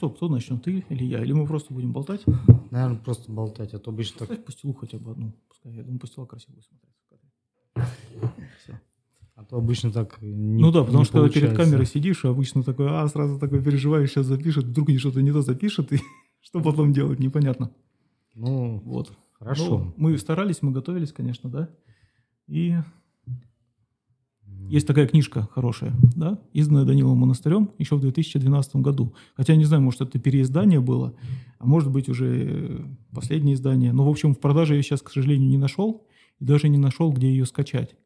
что, кто начнет, ты или я? Или мы просто будем болтать? Наверное, просто болтать, а то обычно так... Ставь пастилу хотя бы одну. Пускай, я думаю, пастила красиво смотреться. А то обычно так не Ну да, потому что когда перед камерой сидишь, обычно такой, а, сразу такой переживаешь, сейчас запишет, вдруг не что-то не то запишет, и что потом делать, непонятно. Ну, Вот. хорошо. Ну, мы старались, мы готовились, конечно, да. И есть такая книжка хорошая, да, изданная Данилом Монастырем еще в 2012 году. Хотя не знаю, может, это переиздание было, а может быть уже э, последнее издание. Но, в общем, в продаже я сейчас, к сожалению, не нашел, и даже не нашел, где ее скачать.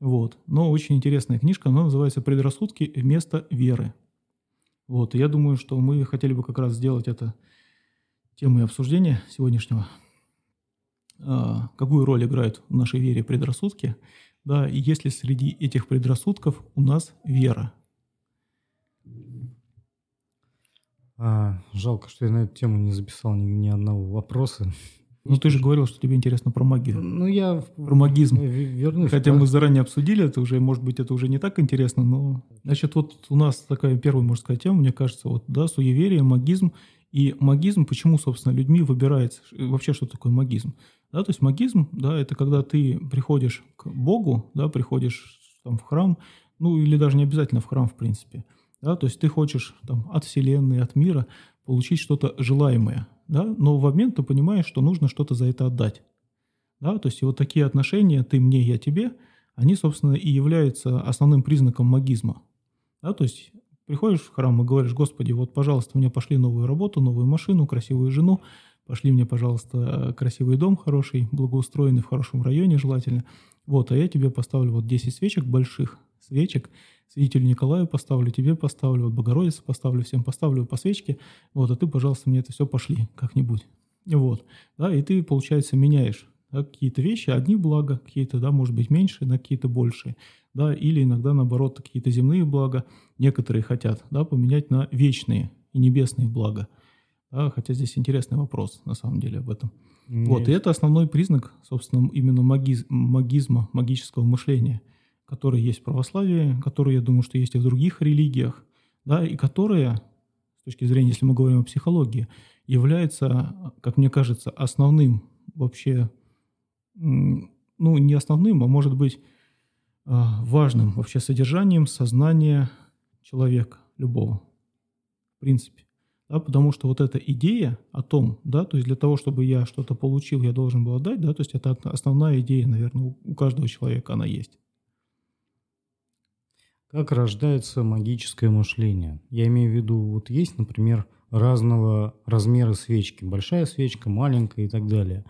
Вот. Но очень интересная книжка, она называется «Предрассудки вместо веры». Вот, и я думаю, что мы хотели бы как раз сделать это темой обсуждения сегодняшнего. А, какую роль играют в нашей вере предрассудки, да, и есть ли среди этих предрассудков у нас вера. А, жалко, что я на эту тему не записал ни, ни одного вопроса. Ну, ты же говорил, что тебе интересно про магию, Ну, я... про магизм. в- вернусь. Хотя мы заранее обсудили это уже, может быть, это уже не так интересно, но... Значит, вот у нас такая первая, можно сказать, тема, мне кажется, вот, да, суеверие, магизм. И магизм, почему, собственно, людьми выбирается, вообще, что такое магизм? Да, то есть магизм, да, это когда ты приходишь к Богу, да, приходишь там в храм, ну, или даже не обязательно в храм, в принципе, да, то есть ты хочешь там от Вселенной, от мира получить что-то желаемое, да, но в обмен ты понимаешь, что нужно что-то за это отдать. Да, то есть вот такие отношения «ты мне, я тебе», они, собственно, и являются основным признаком магизма. Да, то есть приходишь в храм и говоришь, Господи, вот, пожалуйста, мне пошли новую работу, новую машину, красивую жену, пошли мне, пожалуйста, красивый дом хороший, благоустроенный в хорошем районе желательно. Вот, а я тебе поставлю вот 10 свечек больших, свечек, святителю Николаю поставлю, тебе поставлю, вот Богородице поставлю, всем поставлю по свечке, вот, а ты, пожалуйста, мне это все пошли как-нибудь. Вот, да, и ты, получается, меняешь да, какие-то вещи, одни блага, какие-то, да, может быть, меньше, на какие-то большие, да, или иногда, наоборот, какие-то земные блага некоторые хотят, да, поменять на вечные и небесные блага. Да, хотя здесь интересный вопрос, на самом деле, об этом. Вот, и это основной признак, собственно, именно магиз- магизма, магического мышления, который есть в православии, который, я думаю, что есть и в других религиях, да, и которая, с точки зрения, если мы говорим о психологии, является, как мне кажется, основным вообще, ну, не основным, а может быть а, важным вообще содержанием сознания человека, любого, в принципе. Да, потому что вот эта идея о том, да, то есть для того, чтобы я что-то получил, я должен был отдать, да, то есть это основная идея, наверное, у- каждого человека она есть. Как рождается магическое мышление? Я имею в виду, вот есть, например, разного размера свечки. Большая свечка, маленькая и так далее.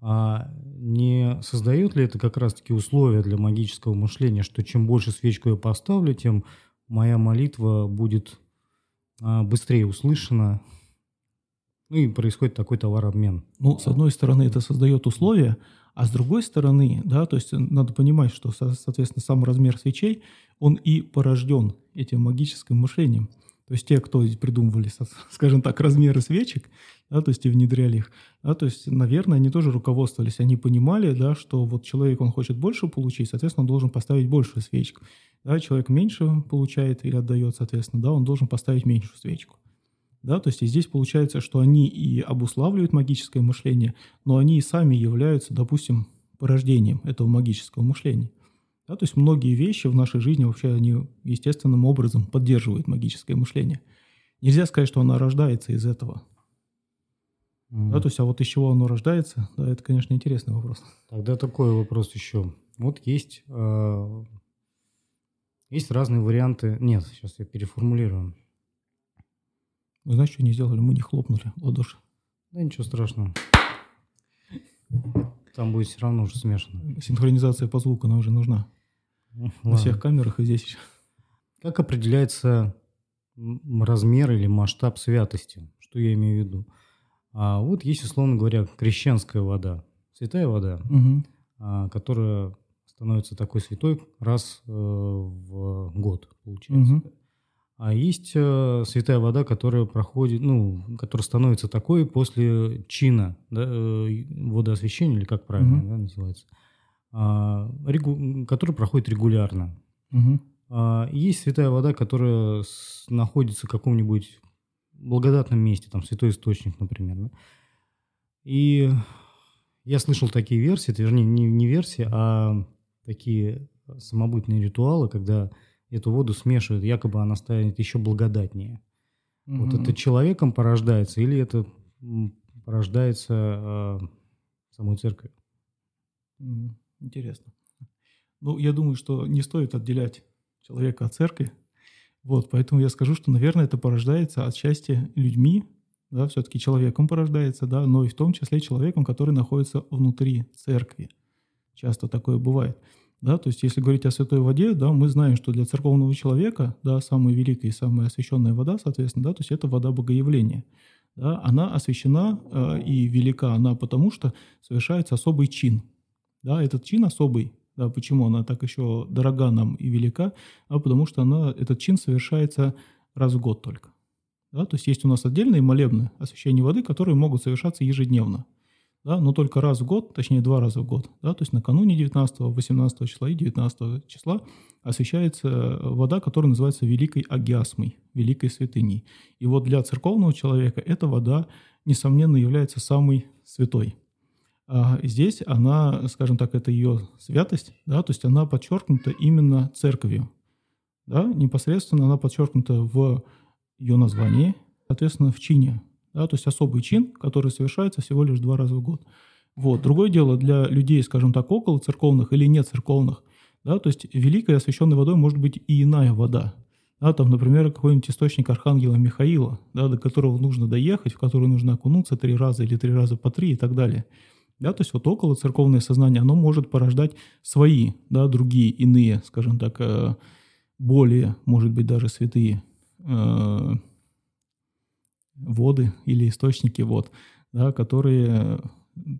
А не создает ли это как раз-таки условия для магического мышления, что чем больше свечку я поставлю, тем моя молитва будет быстрее услышана, ну и происходит такой товарообмен. Ну, с одной стороны, это создает условия, а с другой стороны, да, то есть надо понимать, что, со- соответственно, сам размер свечей, он и порожден этим магическим мышлением. То есть те, кто придумывали, скажем так, размеры свечек, да, то есть и внедряли их, да, то есть, наверное, они тоже руководствовались, они понимали, да, что вот человек, он хочет больше получить, соответственно, он должен поставить большую свечку. Да, человек меньше получает или отдает, соответственно, да, он должен поставить меньшую свечку. Да, то есть и здесь получается, что они и обуславливают магическое мышление, но они и сами являются, допустим, порождением этого магического мышления. Да, то есть многие вещи в нашей жизни вообще они естественным образом поддерживают магическое мышление. Нельзя сказать, что оно рождается из этого. Да, то есть, а вот из чего оно рождается, да, это, конечно, интересный вопрос. Тогда такой вопрос еще. Вот есть, э, есть разные варианты. Нет, сейчас я переформулирую. Вы знаете, что они сделали? Мы не хлопнули в ладоши. Да ничего страшного. Там будет все равно уже смешано. Синхронизация по звуку, она уже нужна. На Ладно. всех камерах и здесь еще. Как определяется размер или масштаб святости? Что я имею в виду? А вот есть, условно говоря, крещенская вода, святая вода, а, которая становится такой святой раз э, в год, получается. Мгм. А есть э, святая вода, которая проходит, ну, которая становится такой после чина, да, э, водоосвящения, или как правильно Мгм. да, называется, а, регу- который проходит регулярно. Мгм. А, есть святая вода, которая с- находится в каком-нибудь благодатном месте, там святой источник, например. Да? И я слышал такие версии, вернее, не, не версии, а такие самобытные ритуалы, когда эту воду смешивают, якобы она станет еще благодатнее. Угу. Вот это человеком порождается или это порождается э, самой церковью? Интересно. Ну, я думаю, что не стоит отделять человека от церкви. Вот, поэтому я скажу, что, наверное, это порождается отчасти людьми, да, все-таки человеком порождается, да, но и в том числе человеком, который находится внутри церкви. Часто такое бывает. Да, то есть, если говорить о святой воде, да, мы знаем, что для церковного человека, да, самая великая и самая освященная вода, соответственно, да, то есть это вода богоявления. Да, она освящена э, и велика она потому, что совершается особый чин. Да, этот чин особый, да, почему она так еще дорога нам и велика, а потому что она, этот чин совершается раз в год только. Да, то есть есть у нас отдельные молебны освящения воды, которые могут совершаться ежедневно да, но только раз в год, точнее два раза в год, да, то есть накануне 19, 18 числа и 19 числа освещается э, вода, которая называется Великой Агиасмой, Великой Святыней. И вот для церковного человека эта вода, несомненно, является самой святой. А здесь она, скажем так, это ее святость, да, то есть она подчеркнута именно церковью. Да, непосредственно она подчеркнута в ее названии, соответственно, в чине да, то есть особый чин, который совершается всего лишь два раза в год. Вот. Другое дело для людей, скажем так, около церковных или не церковных, да, то есть великой освященной водой может быть и иная вода. Да, там, например, какой-нибудь источник Архангела Михаила, да, до которого нужно доехать, в который нужно окунуться три раза или три раза по три и так далее. Да, то есть вот около церковное сознание, оно может порождать свои, да, другие, иные, скажем так, э, более, может быть, даже святые э, воды или источники вод, да, которые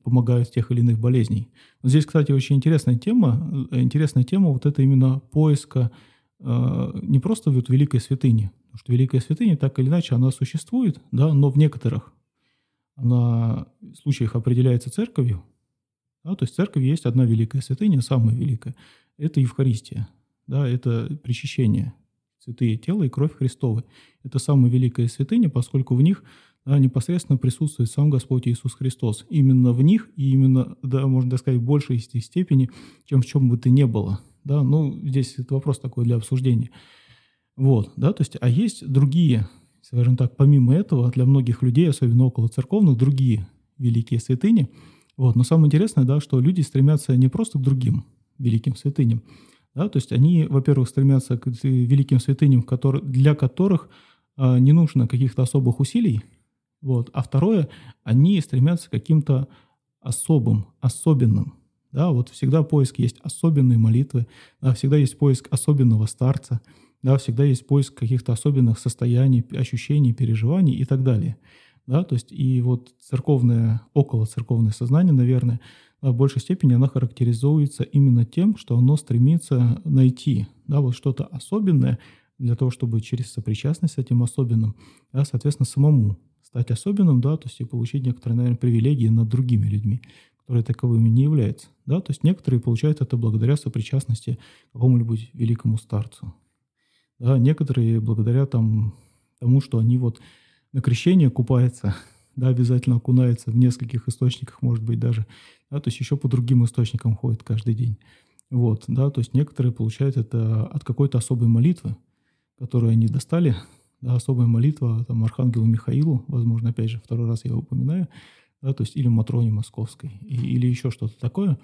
помогают в тех или иных болезней. Но здесь, кстати, очень интересная тема. Интересная тема вот это именно поиска э, не просто вот великой святыни, потому что великая святыня так или иначе она существует, да, но в некоторых она в случаях определяется церковью. Да, то есть в церкви есть одна великая святыня, самая великая. Это Евхаристия, да, это причащение святые тело и кровь Христовы. Это самая великая святыня, поскольку в них да, непосредственно присутствует сам Господь Иисус Христос. Именно в них и именно, да, можно сказать, в большей степени, чем в чем бы то ни было. Да, ну, здесь это вопрос такой для обсуждения. Вот, да, то есть, а есть другие, скажем так, помимо этого, для многих людей, особенно около церковных, другие великие святыни. Вот, но самое интересное, да, что люди стремятся не просто к другим великим святыням, да? То есть они, во-первых, стремятся к великим святыням, для которых э, не нужно каких-то особых усилий. Вот. А второе, они стремятся к каким-то особым, особенным. Да, вот всегда поиск есть особенной молитвы, да, всегда есть поиск особенного старца, да, всегда есть поиск каких-то особенных состояний, ощущений, переживаний и так далее. Да, то есть и вот церковное, около церковное сознание, наверное, а в большей степени она характеризуется именно тем, что оно стремится найти да, вот что-то особенное для того, чтобы через сопричастность с этим особенным, да, соответственно, самому стать особенным, да, то есть и получить некоторые, наверное, привилегии над другими людьми, которые таковыми не являются. Да, то есть некоторые получают это благодаря сопричастности к какому-нибудь великому старцу. Да, некоторые благодаря там, тому, что они вот на крещение купаются, да, обязательно окунается в нескольких источниках, может быть, даже, да, то есть еще по другим источникам ходит каждый день. Вот, да, то есть некоторые получают это от какой-то особой молитвы, которую они достали, да, особая молитва там, Архангелу Михаилу, возможно, опять же, второй раз я его упоминаю, да, то есть или Матроне Московской, и, или еще что-то такое,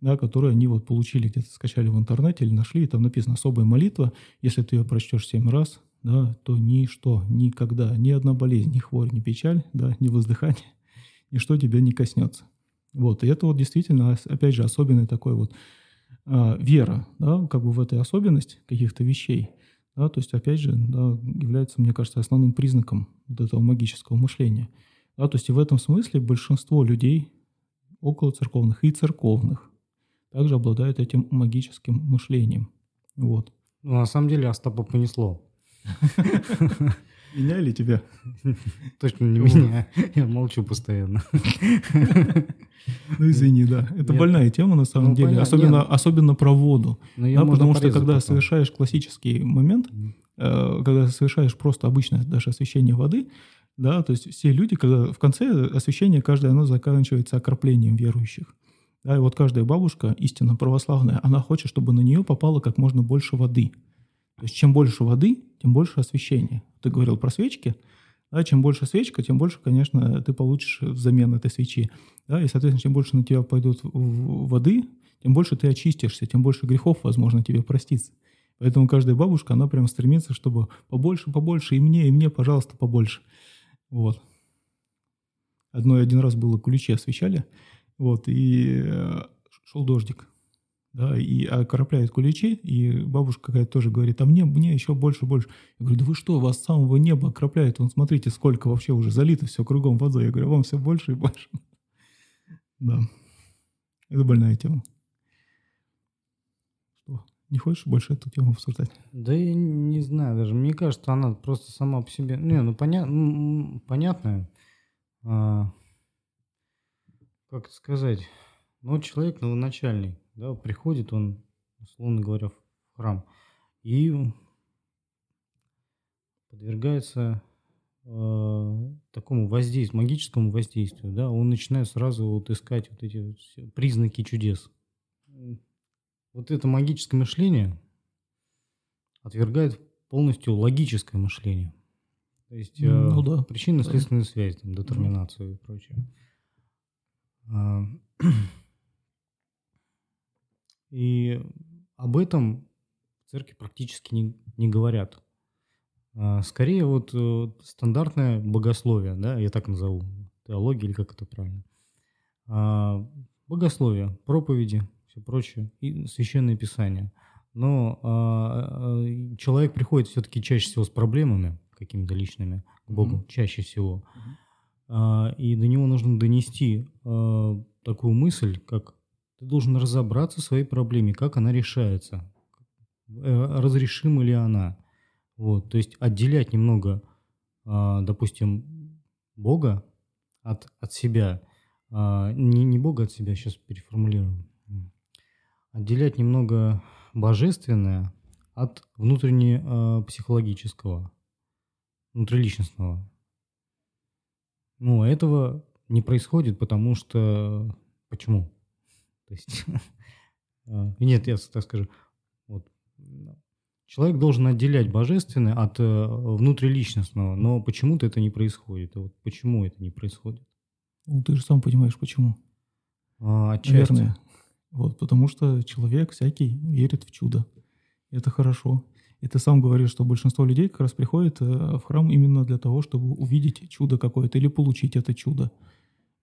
да, которое они вот получили, где-то скачали в интернете или нашли, и там написано «особая молитва», если ты ее прочтешь семь раз, да, то ничто, никогда, ни одна болезнь, ни хворь, ни печаль, да, ни воздыхание, ничто тебя не коснется. Вот, и это вот действительно, опять же, особенный такой вот а, вера, да, как бы в этой особенность каких-то вещей, да, то есть, опять же, да, является, мне кажется, основным признаком вот этого магического мышления. Да, то есть, и в этом смысле большинство людей около церковных и церковных также обладают этим магическим мышлением. Вот. Ну, на самом деле Остапа понесло. Меня или тебя? Точно не меня. Я молчу постоянно. Ну, извини, да. Это ну, больная тема на самом ну, деле. Особенно, особенно про воду. Да, потому что когда совершаешь классический момент, э, когда совершаешь просто обычное даже освещение воды, Да, то есть все люди, когда в конце освящение каждое, оно заканчивается окроплением верующих. Да, и вот каждая бабушка, истинно православная, она хочет, чтобы на нее попало как можно больше воды. То есть чем больше воды, тем больше освещения. Ты говорил про свечки. Да, чем больше свечка, тем больше, конечно, ты получишь взамен этой свечи. Да, и, соответственно, чем больше на тебя пойдут воды, тем больше ты очистишься, тем больше грехов, возможно, тебе проститься. Поэтому каждая бабушка, она прям стремится, чтобы побольше, побольше, и мне, и мне, пожалуйста, побольше. Вот. Одно один раз было ключи освещали, вот, и э, шел дождик. Да, и окропляют куличи, и бабушка какая-то тоже говорит, а мне, мне еще больше, больше. Я говорю, да вы что, вас с самого неба окропляют, вон смотрите, сколько вообще уже залито все кругом водой. Я говорю, вам все больше и больше. Да, это больная тема. Что, не хочешь больше эту тему обсуждать? Да я не знаю даже, мне кажется, она просто сама по себе, не, ну поня... понятно, а, как сказать, ну человек новоначальный, да, приходит он, условно говоря, в храм и подвергается э, такому воздействию, магическому воздействию, да, он начинает сразу вот искать вот эти признаки чудес. Вот это магическое мышление отвергает полностью логическое мышление. То есть э, ну, да. причинно-следственную связь, там, детерминацию и прочее. И об этом в церкви практически не, не говорят. А, скорее вот э, стандартное богословие, да, я так назову, теология или как это правильно. А, богословие, проповеди, все прочее, и священное писание. Но а, человек приходит все-таки чаще всего с проблемами какими-то личными к Богу, mm-hmm. чаще всего. Mm-hmm. И до него нужно донести такую мысль, как ты должен разобраться в своей проблеме, как она решается, э, разрешима ли она. Вот, то есть отделять немного, а, допустим, Бога от, от себя, а, не, не Бога от себя, сейчас переформулирую, отделять немного божественное от внутренне а, психологического, внутриличностного. Ну, этого не происходит, потому что... Почему? То есть, а, нет, я так скажу, вот, человек должен отделять божественное от э, внутриличностного, но почему-то это не происходит. Вот почему это не происходит? Ну, ты же сам понимаешь, почему. А, отчасти. Наверное. Вот, потому что человек всякий верит в чудо. Это хорошо. И ты сам говоришь, что большинство людей как раз приходит э, в храм именно для того, чтобы увидеть чудо какое-то или получить это чудо.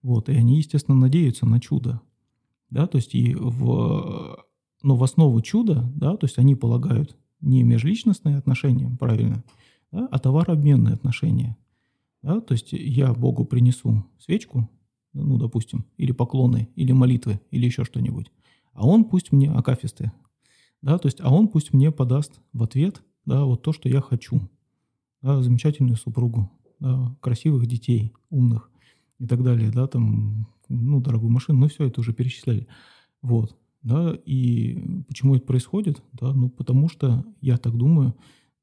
Вот, и они, естественно, надеются на чудо да, то есть и в, ну, в основу чуда, да, то есть они полагают не межличностные отношения, правильно, да, а товарообменные отношения. Да, то есть я Богу принесу свечку, ну, допустим, или поклоны, или молитвы, или еще что-нибудь, а он пусть мне акафисты, да, то есть, а он пусть мне подаст в ответ, да, вот то, что я хочу, да, замечательную супругу, да, красивых детей, умных и так далее, да, там ну, дорогую машину, ну, все это уже перечисляли. Вот, да, и почему это происходит, да, ну, потому что, я так думаю,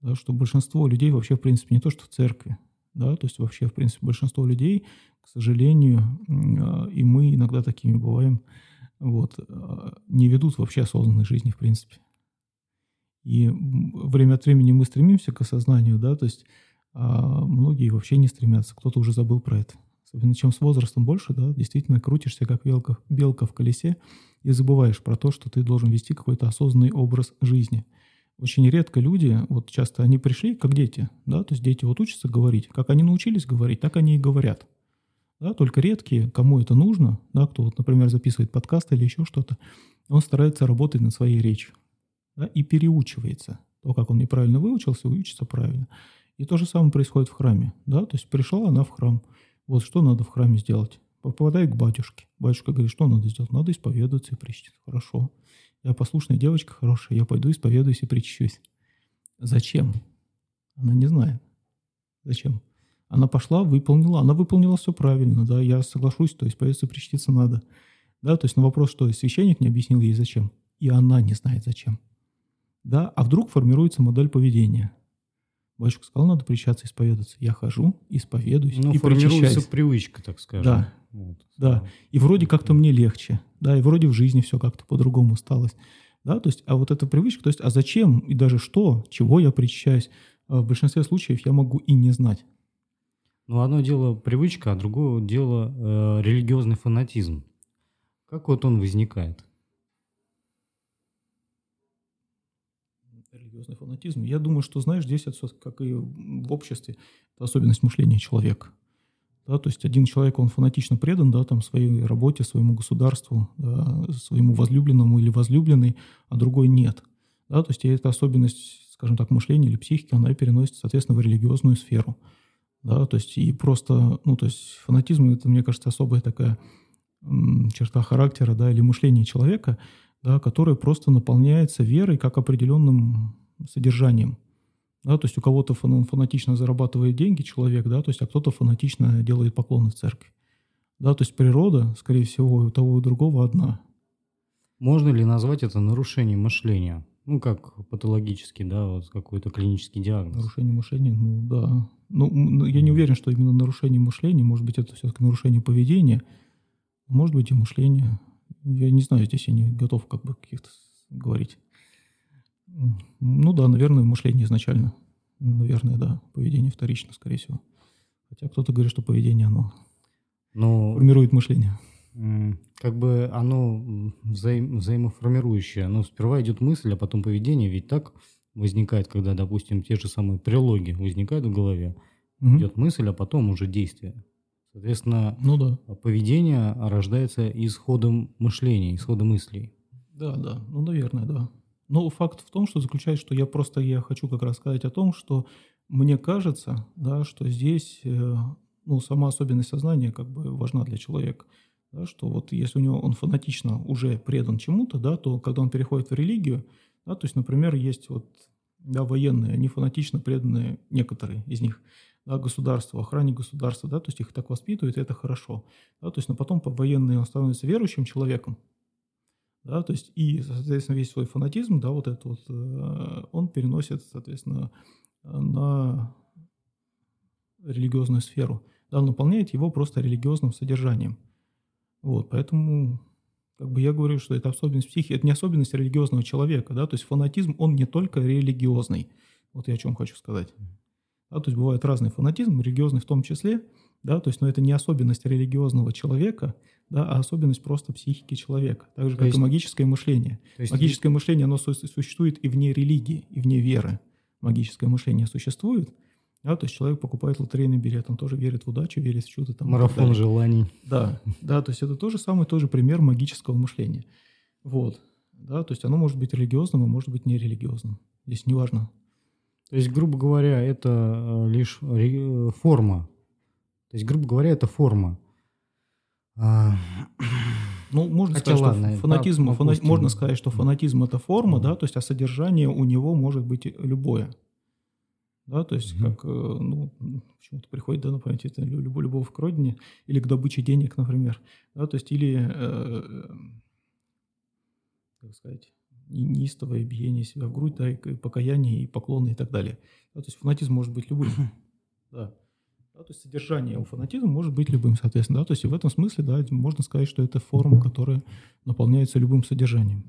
да, что большинство людей вообще, в принципе, не то, что в церкви, да, то есть вообще, в принципе, большинство людей, к сожалению, а, и мы иногда такими бываем, вот, а, не ведут вообще осознанной жизни, в принципе. И время от времени мы стремимся к осознанию, да, то есть а многие вообще не стремятся, кто-то уже забыл про это. Особенно чем с возрастом больше, да, действительно крутишься, как белка, белка в колесе, и забываешь про то, что ты должен вести какой-то осознанный образ жизни. Очень редко люди, вот часто они пришли, как дети, да, то есть дети вот учатся говорить, как они научились говорить, так они и говорят. Да, только редкие, кому это нужно, да, кто вот, например, записывает подкаст или еще что-то, он старается работать над своей речью да, и переучивается. То, как он неправильно выучился, учится правильно. И то же самое происходит в храме. Да? То есть пришла она в храм – вот что надо в храме сделать? Попадай к батюшке. Батюшка говорит, что надо сделать? Надо исповедоваться и причаститься. Хорошо. Я послушная девочка хорошая, я пойду исповедуюсь и причащусь. Зачем? Она не знает. Зачем? Она пошла, выполнила. Она выполнила все правильно, да, я соглашусь, то есть исповедоваться и причаститься надо. Да, то есть на вопрос, что священник не объяснил ей зачем. И она не знает зачем. Да, а вдруг формируется модель поведения. Батюшка сказал, надо причащаться, исповедаться. Я хожу, исповедуюсь ну, и формируется причащаюсь. привычка, так скажем. Да. Вот. Да. И вроде как-то мне легче. Да, и вроде в жизни все как-то по-другому сталось. Да, то есть, а вот эта привычка, то есть, а зачем и даже что, чего я причащаюсь, а в большинстве случаев я могу и не знать. Ну, одно дело привычка, а другое дело э, религиозный фанатизм. Как вот он возникает? Религиозный фанатизм. Я думаю, что, знаешь, здесь это, как и в обществе, это особенность мышления человека. Да, то есть один человек, он фанатично предан да, там, своей работе, своему государству, да, своему возлюбленному или возлюбленной, а другой нет. Да, то есть эта особенность, скажем так, мышления или психики, она переносится, соответственно, в религиозную сферу. Да, то есть и просто, ну, то есть фанатизм, это, мне кажется, особая такая черта характера, да, или мышления человека, да, которое просто наполняется верой как определенным содержанием. Да, то есть у кого-то фан- фанатично зарабатывает деньги человек, да, то есть, а кто-то фанатично делает поклоны в церкви. Да, то есть природа, скорее всего, у того и у другого одна. Можно ли назвать это нарушением мышления? Ну, как патологически, да, вот какой-то клинический диагноз. Нарушение мышления, ну да. Ну, ну, я не уверен, что именно нарушение мышления, может быть, это все-таки нарушение поведения, может быть, и мышление. Я не знаю, здесь я не готов как бы каких-то говорить. Ну да, наверное, мышление изначально. Наверное, да. Поведение вторично, скорее всего. Хотя кто-то говорит, что поведение, оно Но формирует мышление. как бы оно взаим- взаимоформирующее. Ну, сперва идет мысль, а потом поведение. Ведь так возникает, когда, допустим, те же самые прилоги возникают в голове. Мгм. Идет мысль, а потом уже действие. Соответственно, Ну да. поведение рождается исходом мышления, исходом мыслей. Да, да, ну, наверное, да. Но факт в том, что заключается, что я просто я хочу как раз сказать о том, что мне кажется, да, что здесь э, ну, сама особенность сознания как бы важна для человека. Да, что вот если у него он фанатично уже предан чему-то, да, то когда он переходит в религию, да, то есть, например, есть вот да, военные, они фанатично преданные, некоторые из них, да, государству, охране государства, да, то есть их так воспитывают, и это хорошо. Да, то есть, но потом по- военный он становится верующим человеком, да, то есть и, соответственно, весь свой фанатизм, да, вот этот вот, э, он переносит, соответственно, на религиозную сферу, да, он наполняет его просто религиозным содержанием. Вот, поэтому, как бы я говорю, что это особенность психики, это не особенность религиозного человека, да, то есть фанатизм, он не только религиозный, вот я о чем хочу сказать. Да, то есть бывает разный фанатизм, религиозный в том числе, да, то есть, но это не особенность религиозного человека, да, а особенность просто психики человека, так же, То как есть- и магическое мышление. То есть Магическое мышление, оно су- существует и вне религии, и вне веры. Магическое мышление существует, да, то есть человек покупает лотерейный билет, он тоже верит в удачу, верит в чудо. Там, марафон желаний. Да, да, то есть это тоже самый тоже пример магического мышления. Вот, да, то есть оно может быть религиозным, а может быть нерелигиозным. Здесь неважно. То есть, грубо говоря, это э, лишь э, форма. То есть, грубо говоря, это форма. А, Ну, можно Хотя сказать, ладно, что фанатизм, да, фана- можно сказать, что фанатизм это форма, да, то есть, а содержание у него может быть любое. Да, то есть, Мгм. как, э, ну, почему-то приходит, да, на память, это лю- любовь, любовь к родине, или к добыче денег, например, да, то есть, или, э, э, как сказать, не- неистовое биение себя в грудь, да, и покаяние, и поклоны, и так далее. Да, то есть, фанатизм может быть любым. Да. Да, то есть содержание у фанатизма может быть любым, соответственно. Да? То есть в этом смысле, да, можно сказать, что это форма, которая наполняется любым содержанием.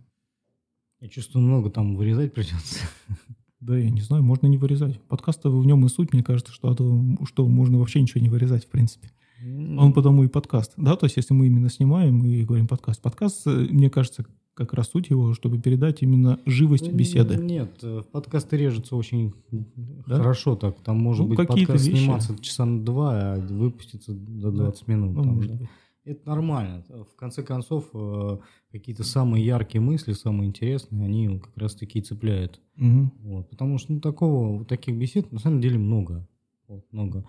я чувствую, много там вырезать придется. Да, я не знаю, можно не вырезать. Подкаст в нем и суть, мне кажется, что, что можно вообще ничего не вырезать, в принципе. Он потому и подкаст. Да, то есть если мы именно снимаем и говорим подкаст. Подкаст, э, мне кажется, как раз суть его, чтобы передать именно живость беседы. Нет, э, подкасты режутся очень Да? хорошо так. Там может Ну, быть подкаст вещи. сниматься часа на два, а выпуститься до 20 минут. Ну, там, может да. быть. Это нормально. В конце концов, э, какие-то самые яркие мысли, самые интересные, они как раз таки и цепляют. Мгм. Вот, потому что ну, такого, таких бесед на самом деле много. Вот, много.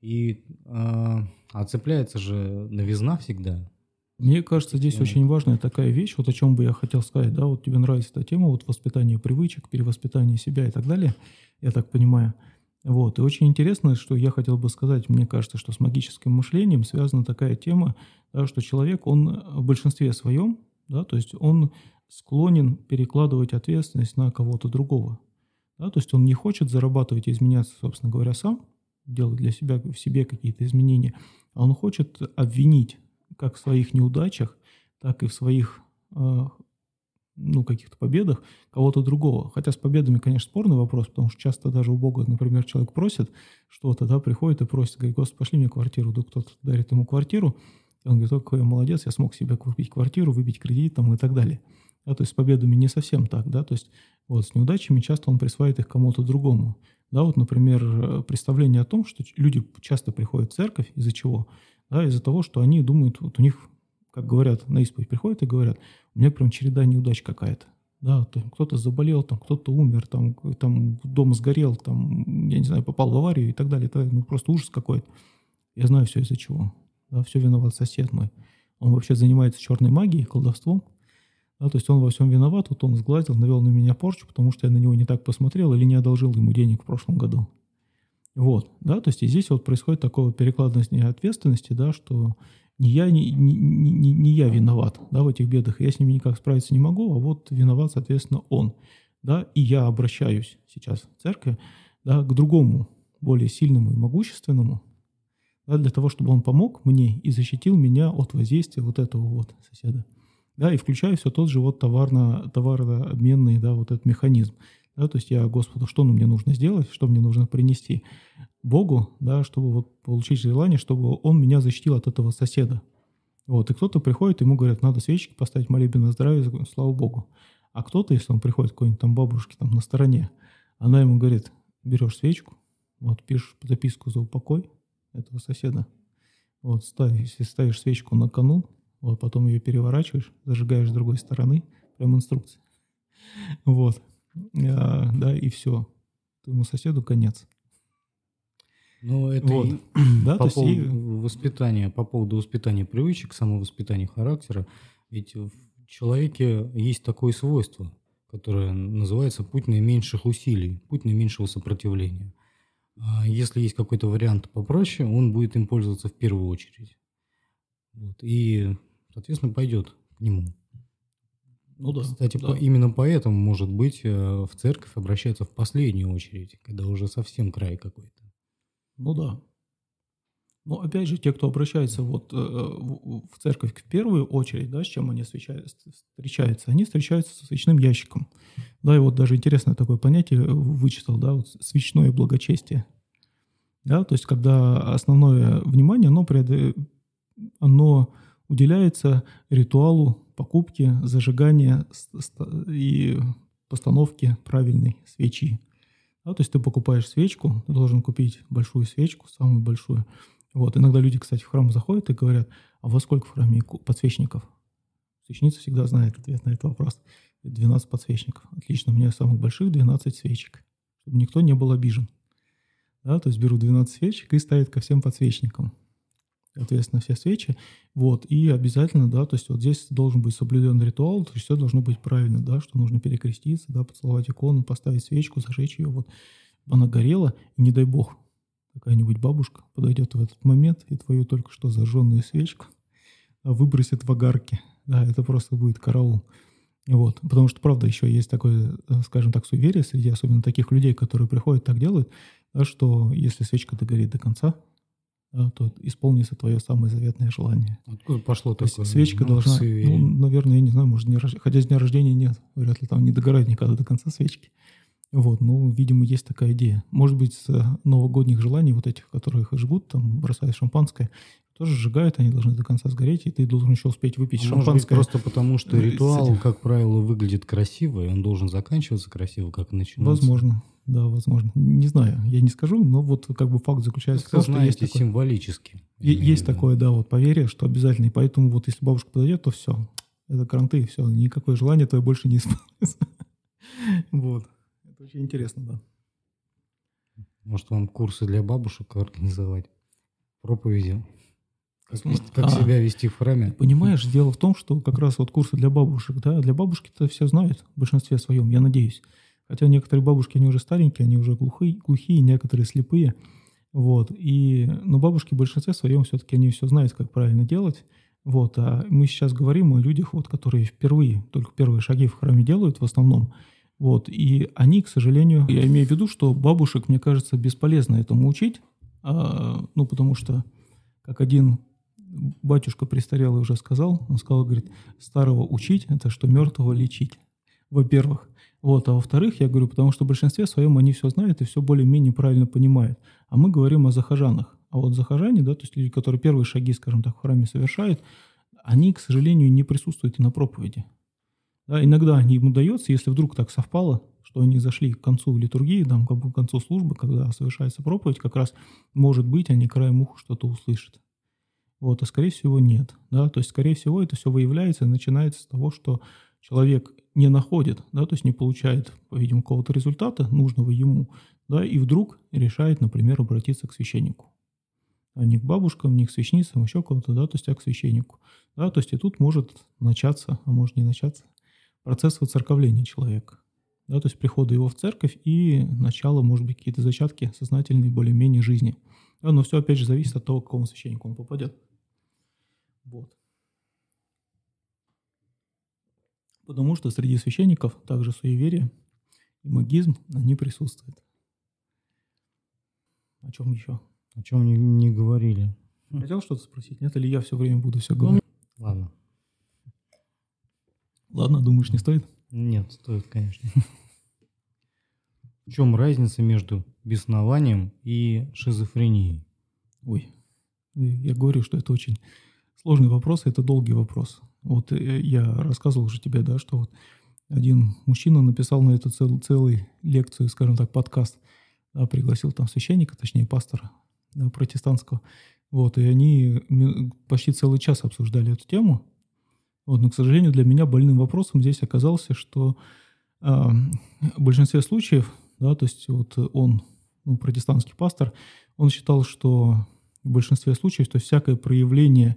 И а, а цепляется же новизна всегда. Мне кажется, здесь очень важная такая вещь, вот о чем бы я хотел сказать, да, вот тебе нравится эта тема, вот воспитание привычек, перевоспитание себя и так далее, я так понимаю. Вот, и очень интересно, что я хотел бы сказать, мне кажется, что с магическим мышлением связана такая тема, да, что человек, он в большинстве своем, да, то есть он склонен перекладывать ответственность на кого-то другого. Да, то есть он не хочет зарабатывать и изменяться, собственно говоря, сам, делать для себя в себе какие-то изменения, а он хочет обвинить как в своих неудачах, так и в своих э, ну, каких-то победах кого-то другого. Хотя с победами, конечно, спорный вопрос, потому что часто даже у Бога, например, человек просит что-то, да, приходит и просит, говорит, Господи, пошли мне квартиру, да кто-то дарит ему квартиру, и он говорит, какой я молодец, я смог себе купить квартиру, выбить кредит там, и так далее. Да, то есть с победами не совсем так, да, то есть вот с неудачами часто он присваивает их кому-то другому. Да, вот, например, представление о том, что люди часто приходят в церковь из-за чего? Да, из-за того, что они думают, вот у них, как говорят, на исповедь приходят и говорят, у меня прям череда неудач какая-то. Да, кто-то заболел, там кто-то умер, там, там дом сгорел, там, я не знаю, попал в аварию и так далее. Это ну, просто ужас какой-то. Я знаю все из-за чего. Да, все виноват сосед мой. Он вообще занимается черной магией, колдовством. Да, то есть он во всем виноват, вот он сгладил, навел на меня порчу, потому что я на него не так посмотрел или не одолжил ему денег в прошлом году. Вот, да, то есть и здесь вот происходит такое вот перекладывание ответственности, да, что не я, не, не, не, не я виноват, да, в этих бедах, я с ними никак справиться не могу, а вот виноват, соответственно, он, да, и я обращаюсь сейчас в церковь, да, к другому, более сильному и могущественному, да, для того, чтобы он помог мне и защитил меня от воздействия вот этого вот соседа да, и включаю все тот же вот товарно, товарообменный, да, вот этот механизм. Да, то есть я Господу, что мне нужно сделать, что мне нужно принести Богу, да, чтобы вот получить желание, чтобы Он меня защитил от этого соседа. Вот, и кто-то приходит, ему говорят, надо свечки поставить, молебен на здоровье, слава Богу. А кто-то, если он приходит какой-нибудь там бабушке там на стороне, она ему говорит, берешь свечку, вот пишешь записку за упокой этого соседа, вот ставишь, ставишь свечку на кону, вот, потом ее переворачиваешь, зажигаешь с другой стороны, прям инструкция. Вот. А, да, и все. Твоему соседу конец. Ну, это вот. и да, по поводу и... воспитания, по поводу воспитания привычек, самовоспитания характера. Ведь в человеке есть такое свойство, которое называется путь наименьших усилий, путь наименьшего сопротивления. А если есть какой-то вариант попроще, он будет им пользоваться в первую очередь. Вот. И соответственно, пойдет к нему. Ну да. Кстати, да. По, именно поэтому, может быть, э, в церковь обращаются в последнюю очередь, когда уже совсем край какой-то. Ну да. Но опять же, те, кто обращается вот э, в церковь в первую очередь, да, с чем они встречаются, они встречаются со свечным ящиком. Да, и вот даже интересное такое понятие вычитал, да, вот свечное благочестие. Да, то есть когда основное внимание, оно, пред, оно уделяется ритуалу покупки, зажигания и постановки правильной свечи. Да, то есть ты покупаешь свечку, ты должен купить большую свечку, самую большую. Вот. Иногда люди, кстати, в храм заходят и говорят, а во сколько в храме подсвечников? Свечница всегда знает ответ на этот вопрос. 12 подсвечников. Отлично, у меня самых больших 12 свечек, чтобы никто не был обижен. Да, то есть беру 12 свечек и ставят ко всем подсвечникам соответственно, все свечи. Вот, и обязательно, да, то есть вот здесь должен быть соблюден ритуал, то есть все должно быть правильно, да, что нужно перекреститься, да, поцеловать икону, поставить свечку, зажечь ее, вот. Она горела, и не дай бог, какая-нибудь бабушка подойдет в этот момент и твою только что зажженную свечку выбросит в огарки. Да, это просто будет караул. Вот. Потому что, правда, еще есть такое, э, скажем так, суеверие среди особенно таких людей, которые приходят, так делают, да, что если свечка догорит до конца, да, то исполнится твое самое заветное желание. Откуда пошло то такое? свечка ну, должна, ну, наверное, я не знаю, может, не, хотя с дня рождения нет, вряд ли там не догорает никогда до конца свечки. Вот, ну, видимо, есть такая идея. Может быть, с новогодних желаний, вот этих, которых жгут, там, бросают шампанское, тоже сжигают, они должны до конца сгореть, и ты должен еще успеть выпить а шампанское. Может быть, просто потому, что ритуал, как правило, выглядит красиво, и он должен заканчиваться красиво, как начинается. Возможно. Да, возможно. Не знаю, я не скажу, но вот как бы факт заключается в том, что есть такое, символически. Есть такое, да, вот поверье, что обязательно. И поэтому вот если бабушка подойдет, то все. Это кранты, все. Никакое желание твое больше не исполнится. Вот. Это очень интересно, да. Может, вам курсы для бабушек организовать? Проповеди? Как, как а, себя вести в храме? Понимаешь, дело в том, что как раз вот курсы для бабушек, да, для бабушки-то все знают в большинстве своем, я надеюсь. Хотя некоторые бабушки, они уже старенькие, они уже глухие, глухие некоторые слепые. Вот. И, но бабушки в большинстве своем все-таки они все знают, как правильно делать. Вот. А мы сейчас говорим о людях, вот, которые впервые, только первые шаги в храме делают в основном. Вот, и они, к сожалению, я имею в виду, что бабушек, мне кажется, бесполезно этому учить, а, ну, потому что, как один батюшка престарелый уже сказал, он сказал, говорит, старого учить – это что мертвого лечить, во-первых. Вот, а во-вторых, я говорю, потому что в большинстве своем они все знают и все более-менее правильно понимают. А мы говорим о захожанах. А вот захожане, да, то есть люди, которые первые шаги, скажем так, в храме совершают, они, к сожалению, не присутствуют и на проповеди. Да, иногда им удается, если вдруг так совпало, что они зашли к концу литургии, там, к концу службы, когда совершается проповедь, как раз, может быть, они краем уха что-то услышат. Вот, а скорее всего нет. Да? То есть, скорее всего, это все выявляется и начинается с того, что человек не находит, да, то есть не получает, по-видимому, какого-то результата, нужного ему, да, и вдруг решает, например, обратиться к священнику. А не к бабушкам, не к священницам, еще кому-то, да, то есть а к священнику. Да, то есть и тут может начаться, а может не начаться, процесс воцерковления человека. Да, то есть прихода его в церковь и начало, может быть, какие-то зачатки сознательной более-менее жизни. Да, но все, опять же, зависит от того, к какому священнику он попадет. Вот. Потому что среди священников также суеверие и магизм, они присутствуют. О чем еще? О чем не, не говорили. Хотел что-то спросить? Нет, или я все время буду все говорить? Ладно. Ладно, думаешь, не стоит? Нет, стоит, конечно. В чем разница между беснованием и шизофренией? Ой, я говорю, что это очень сложный вопрос, это долгий вопрос. Вот э, я рассказывал уже тебе, да, что вот один мужчина написал на эту цел, целую лекцию, скажем так, подкаст, да, пригласил там священника, точнее пастора да, протестантского. Вот, и они почти целый час обсуждали эту тему. Вот, но, к сожалению, для меня больным вопросом здесь оказался, что э, в большинстве случаев, да, то есть вот он, ну, протестантский пастор, он считал, что в большинстве случаев, то есть всякое проявление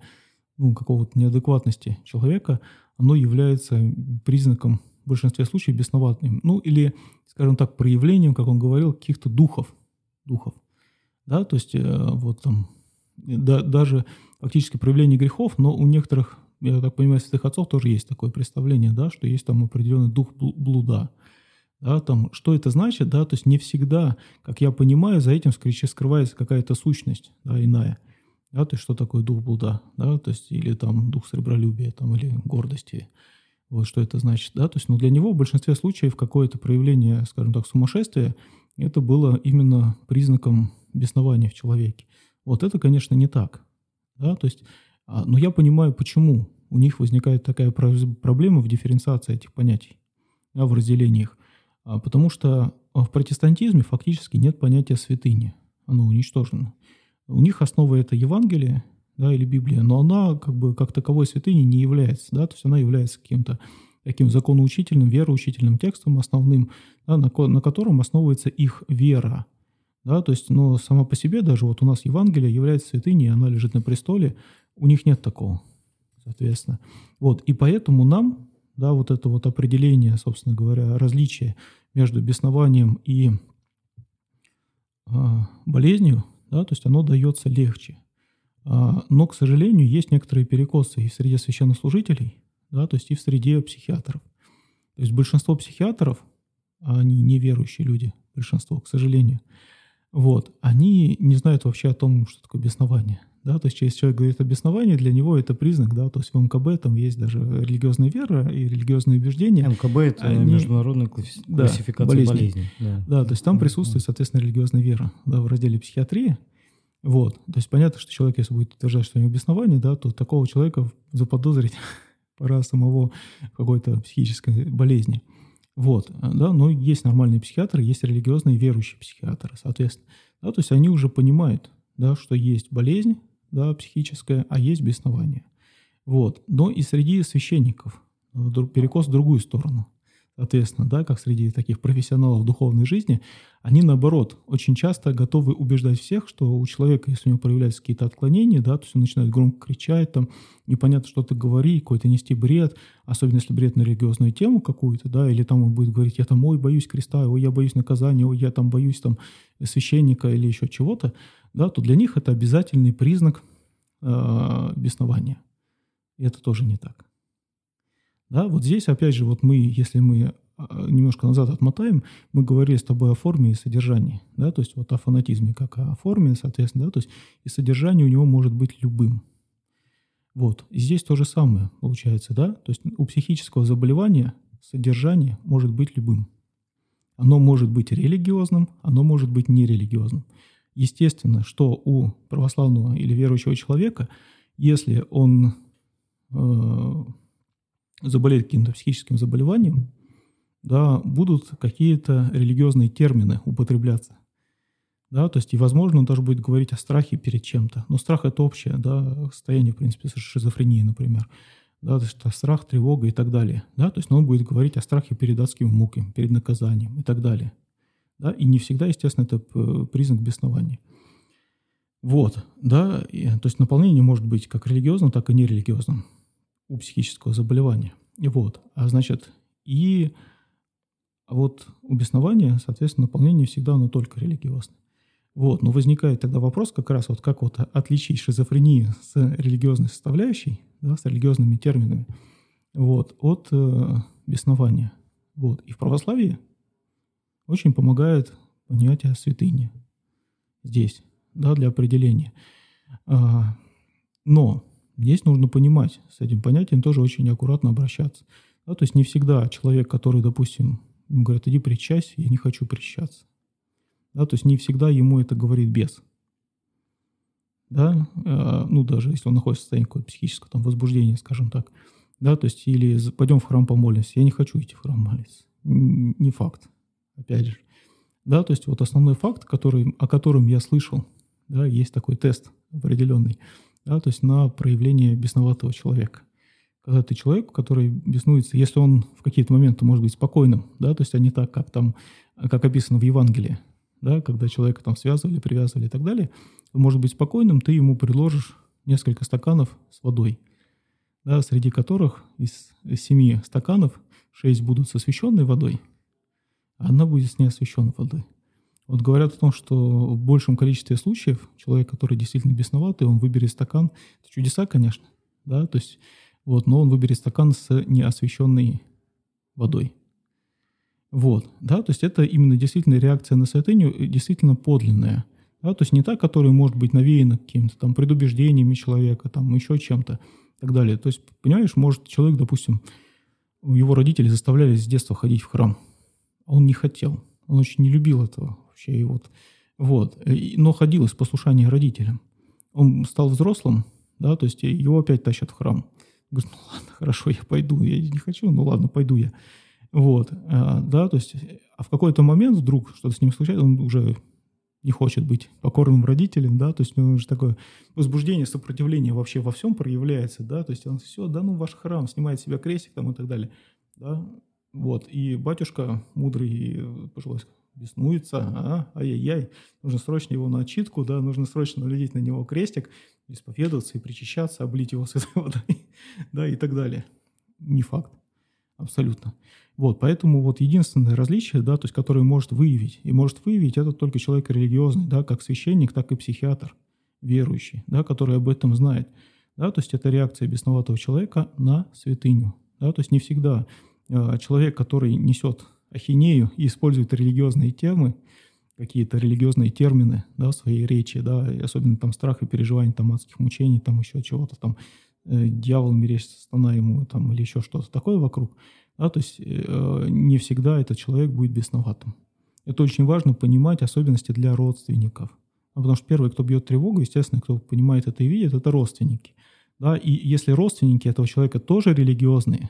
ну, какого-то неадекватности человека, оно является признаком в большинстве случаев бесноватым. Ну, или, скажем так, проявлением, как он говорил, каких-то духов. духов. Да, то есть э, вот там да, даже фактически проявление грехов, но у некоторых, я так понимаю, святых отцов тоже есть такое представление, да, что есть там определенный дух блуда. Да, там, что это значит, да, то есть не всегда, как я понимаю, за этим скорее скрывается какая-то сущность, да, иная. Да, то есть что такое дух блуда, да, то есть или там дух сребролюбия, там, или гордости, вот что это значит, да, то есть, но ну, для него в большинстве случаев какое-то проявление, скажем так, сумасшествия, это было именно признаком беснования в человеке. Вот это, конечно, не так, да, то есть, а, но я понимаю, почему у них возникает такая проблема в дифференциации этих понятий, да, в разделении их, а, потому что в протестантизме фактически нет понятия святыни, оно уничтожено. У них основа это Евангелие, да, или Библия, но она как бы как таковой святыней не является, да, то есть она является каким-то таким законоучительным, вероучительным текстом основным, да, на, на котором основывается их вера, да, то есть, но сама по себе даже вот у нас Евангелие является святыней, она лежит на престоле, у них нет такого, соответственно. Вот, и поэтому нам, да, вот это вот определение, собственно говоря, различия между беснованием и э, болезнью, да, то есть оно дается легче. А, но, к сожалению, есть некоторые перекосы и в среде священнослужителей, да, то есть и в среде психиатров. То есть большинство психиатров, а они неверующие люди, большинство, к сожалению, вот, они не знают вообще о том, что такое беснование. Да, то есть, если человек говорит о бесновании, для него это признак, да, то есть в МКБ там есть даже религиозная вера и религиозные убеждения. МКБ – это они, международная классификация да, болезней. болезней. Да. да, то есть там присутствует, соответственно, религиозная вера да, в разделе психиатрии. Вот, то есть понятно, что человек, если будет утверждать, что у него беснование, да, то такого человека заподозрить пора самого какой-то психической болезни. Вот, да, но есть нормальные психиатры, есть религиозные верующие психиатры, соответственно. Да, то есть они уже понимают, да, что есть болезнь, да, психическое, а есть беснование. Вот. Но и среди священников перекос в другую сторону. Соответственно, да, как среди таких профессионалов духовной жизни, они, наоборот, очень часто готовы убеждать всех, что у человека, если у него проявляются какие-то отклонения, да, то есть он начинает громко кричать, там, непонятно что-то говорить, какой-то нести бред, особенно если бред на религиозную тему какую-то, да, или там он будет говорить, я там, ой, боюсь креста, ой, я боюсь наказания, ой, я там боюсь там священника или еще чего-то, да, то для них это обязательный признак э, беснования. И это тоже не так. Да, вот здесь, опять же, вот мы, если мы а, немножко назад отмотаем, мы говорили с тобой о форме и содержании, да, то есть вот о фанатизме как о форме, соответственно, да, то есть и содержание у него может быть любым. Вот, и здесь то же самое получается, да, то есть у психического заболевания содержание может быть любым. Оно может быть религиозным, оно может быть нерелигиозным. Естественно, что у православного или верующего человека, если он э, заболеет каким-то психическим заболеванием, да, будут какие-то религиозные термины употребляться. Да, то есть, и, возможно, он даже будет говорить о страхе перед чем-то. Но страх – это общее да, состояние, в принципе, шизофрении, например. Да, то есть, страх, тревога и так далее. Да, то есть, он будет говорить о страхе перед адским муками, перед наказанием и так далее. Да, и не всегда, естественно, это признак беснования. Вот, да, и, то есть наполнение может быть как религиозным, так и нерелигиозным у психического заболевания. И вот, а значит, и вот у беснования, соответственно, наполнение всегда оно только религиозное. Вот, но возникает тогда вопрос как раз вот как вот отличить шизофрению с религиозной составляющей, да, с религиозными терминами, вот, от э, беснования. Вот. И в православии очень помогает понятие святыни здесь, да, для определения. А, но Здесь нужно понимать, с этим понятием тоже очень аккуратно обращаться. Да, то есть не всегда человек, который, допустим, ему говорят, иди причащайся, я не хочу причащаться. Да, то есть не всегда ему это говорит без. Да, э, ну даже если он находится в состоянии какого-то психического там, возбуждения, скажем так. Да, то есть или пойдем в храм помолимся. Я не хочу идти в храм молиться. Не факт, опять же. Да, то есть вот основной факт, который, о котором я слышал, да, есть такой тест определенный – да, то есть на проявление бесноватого человека. Когда ты человек, который беснуется, если он в какие-то моменты может быть спокойным, да, то есть а не так, как там, как описано в Евангелии, да, когда человека там связывали, привязывали и так далее, может быть спокойным, ты ему предложишь несколько стаканов с водой, да, среди которых из семи стаканов шесть будут с освященной водой, а одна будет с неосвященной водой. Вот говорят о том, что в большем количестве случаев человек, который действительно бесноватый, он выберет стакан. Это чудеса, конечно, да, то есть вот, но он выберет стакан с неосвещенной водой. Вот, да, то есть это именно действительно реакция на святыню, э, действительно подлинная. Да, то есть не та, которая может быть навеяна какими-то там предубеждениями человека, там еще чем-то и так далее. То есть, понимаешь, может человек, допустим, его родители заставляли с детства ходить в храм, а он не хотел, он очень не любил этого вообще. И вот, вот. Но ходил из послушания родителям. Он стал взрослым, да, то есть его опять тащат в храм. Говорит, ну ладно, хорошо, я пойду. Я не хочу, ну ладно, пойду я. Вот, а, да, то есть, а в какой-то момент вдруг что-то с ним случается, он уже не хочет быть покорным родителем, да, то есть у него же такое возбуждение, сопротивление вообще во всем проявляется, да, то есть он все, да, ну ваш храм, снимает себя крестик там и так далее, да, вот, и батюшка мудрый пожилой беснуется, а, ай-яй-яй, нужно срочно его на отчитку, да, нужно срочно налететь на него крестик, исповедоваться и причащаться, облить его святой водой, да, и так далее. Не факт, абсолютно. Вот, поэтому вот единственное различие, да, то есть, которое может выявить, и может выявить это только человек религиозный, да, как священник, так и психиатр, верующий, да, который об этом знает, да, то есть это реакция бесноватого человека на святыню, да, то есть не всегда э, человек, который несет ахинею и использует религиозные темы, какие-то религиозные термины да, в своей речи, да, и особенно там страх и переживание там адских мучений, там еще чего-то там, э, дьявол мерещится стана ему там или еще что-то такое вокруг, да, то есть э, не всегда этот человек будет бесноватым. Это очень важно понимать особенности для родственников. А потому что первый, кто бьет тревогу, естественно, кто понимает это и видит, это родственники. Да, и если родственники этого человека тоже религиозные,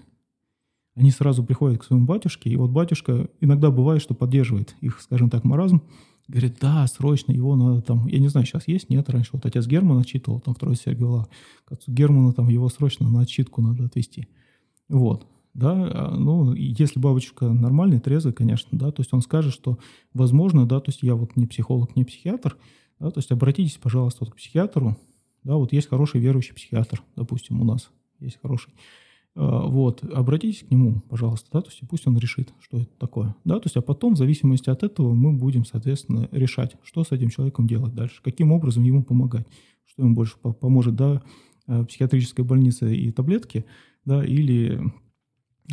они сразу приходят к своему батюшке, и вот батюшка иногда бывает, что поддерживает их, скажем так, маразм, говорит, да, срочно его надо там, я не знаю, сейчас есть, нет, раньше вот отец Герман отчитывал, там второй Сергей Лав, к отцу Германа там его срочно на отчитку надо отвести. Вот, да, а, ну, если бабочка нормальный, трезвый, конечно, да, то есть он скажет, что возможно, да, то есть я вот не психолог, не психиатр, да, то есть обратитесь, пожалуйста, вот к психиатру, да, вот есть хороший верующий психиатр, допустим, у нас есть хороший, вот, обратитесь к нему, пожалуйста, да, то есть пусть он решит, что это такое, да, то есть, а потом, в зависимости от этого, мы будем, соответственно, решать, что с этим человеком делать дальше, каким образом ему помогать, что ему больше поможет, да, э, психиатрическая больница и таблетки, да, или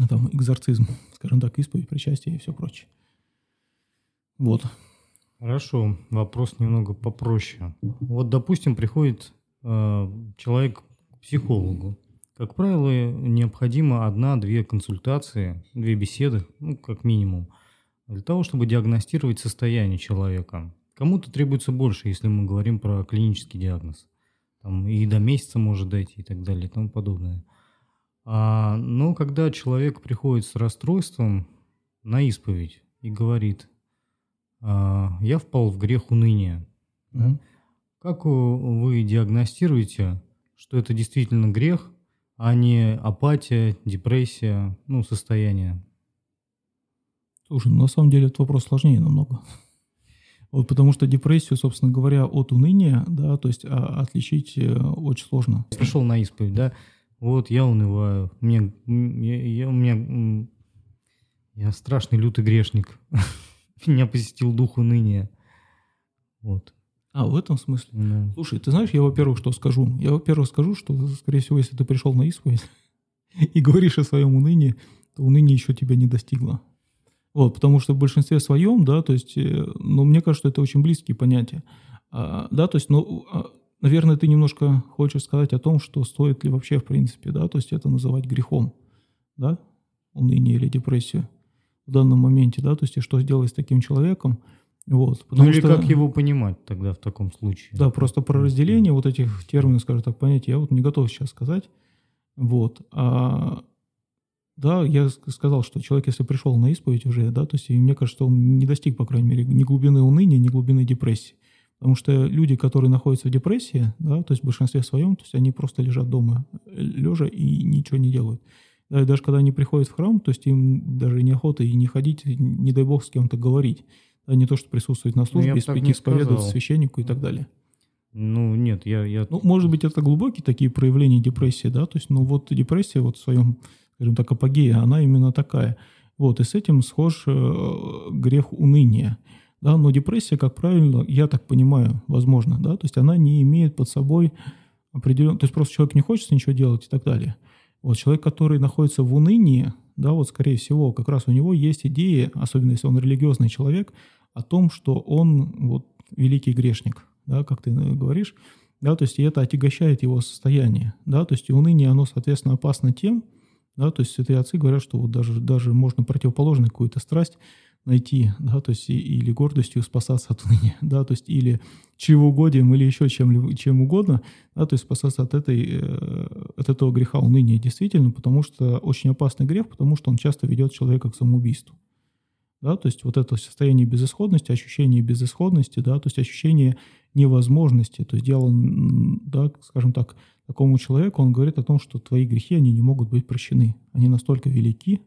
там экзорцизм, скажем так, исповедь, причастие и все прочее. Вот. Хорошо, вопрос немного попроще. Вот, допустим, приходит э, человек к психологу. Как правило, необходимо одна-две консультации, две беседы, ну, как минимум, для того, чтобы диагностировать состояние человека. Кому-то требуется больше, если мы говорим про клинический диагноз. Там и до месяца может дойти и так далее и тому подобное. А, но когда человек приходит с расстройством на исповедь и говорит, а, я впал в грех уныния, mm-hmm. как вы диагностируете, что это действительно грех, а не апатия, депрессия, ну, состояние? Слушай, ну, на самом деле этот вопрос сложнее намного. Вот потому что депрессию, собственно говоря, от уныния, да, то есть а, отличить э, очень сложно. Пришел на исповедь, да, вот я унываю, мне, я, я, у меня, я страшный лютый грешник, меня посетил дух уныния, вот. А, в этом смысле? Да. Слушай, ты знаешь, я, во-первых, что скажу? Я, во-первых, скажу, что, скорее всего, если ты пришел на исповедь и говоришь о своем унынии, то уныние еще тебя не достигло. Вот, потому что в большинстве своем, да, то есть, э, ну, мне кажется, это очень близкие понятия. А, да, то есть, ну, а, наверное, ты немножко хочешь сказать о том, что стоит ли вообще, в принципе, да, то есть это называть грехом, да, уныние или депрессию в данном моменте, да, то есть и что сделать с таким человеком, вот. Ну или что, как его понимать тогда в таком случае? Да, просто про разделение вот этих терминов, скажем так, понятий я вот не готов сейчас сказать, вот, а да, я сказал, что человек, если пришел на исповедь уже, да, то есть, и мне кажется, он не достиг, по крайней мере, ни глубины уныния, ни глубины депрессии. Потому что люди, которые находятся в депрессии, да, то есть в большинстве своем, то есть они просто лежат дома, лежа и ничего не делают. Да, и даже когда они приходят в храм, то есть им даже неохота и не ходить, не дай бог с кем-то говорить. Да, не то, что присутствовать на службе, ну, пойти исповедовать священнику и так далее. Ну, нет, я, я... Ну, может быть, это глубокие такие проявления депрессии, да, то есть, ну, вот депрессия вот в своем скажем так, апогея, она именно такая. Вот, и с этим схож э, грех уныния. Да, но депрессия, как правильно, я так понимаю, возможно, да, то есть она не имеет под собой определенно, то есть просто человек не хочет ничего делать и так далее. Вот человек, который находится в унынии, да, вот скорее всего, как раз у него есть идея, особенно если он религиозный человек, о том, что он вот великий грешник, да, как ты говоришь, да, то есть и это отягощает его состояние, да, то есть и уныние, оно, соответственно, опасно тем, да, то есть святые отцы говорят, что вот даже, даже можно противоположную какую-то страсть найти, да, то есть или гордостью спасаться от уныния, да, то есть или чревоугодием, или еще чем, чем угодно, да, то есть спасаться от, этой, э, от этого греха уныния действительно, потому что очень опасный грех, потому что он часто ведет человека к самоубийству. Да, то есть вот это состояние безысходности, ощущение безысходности, да, то есть ощущение невозможности, то есть дело, да, скажем так, такому человеку, он говорит о том, что твои грехи, они не могут быть прощены. Они настолько велики,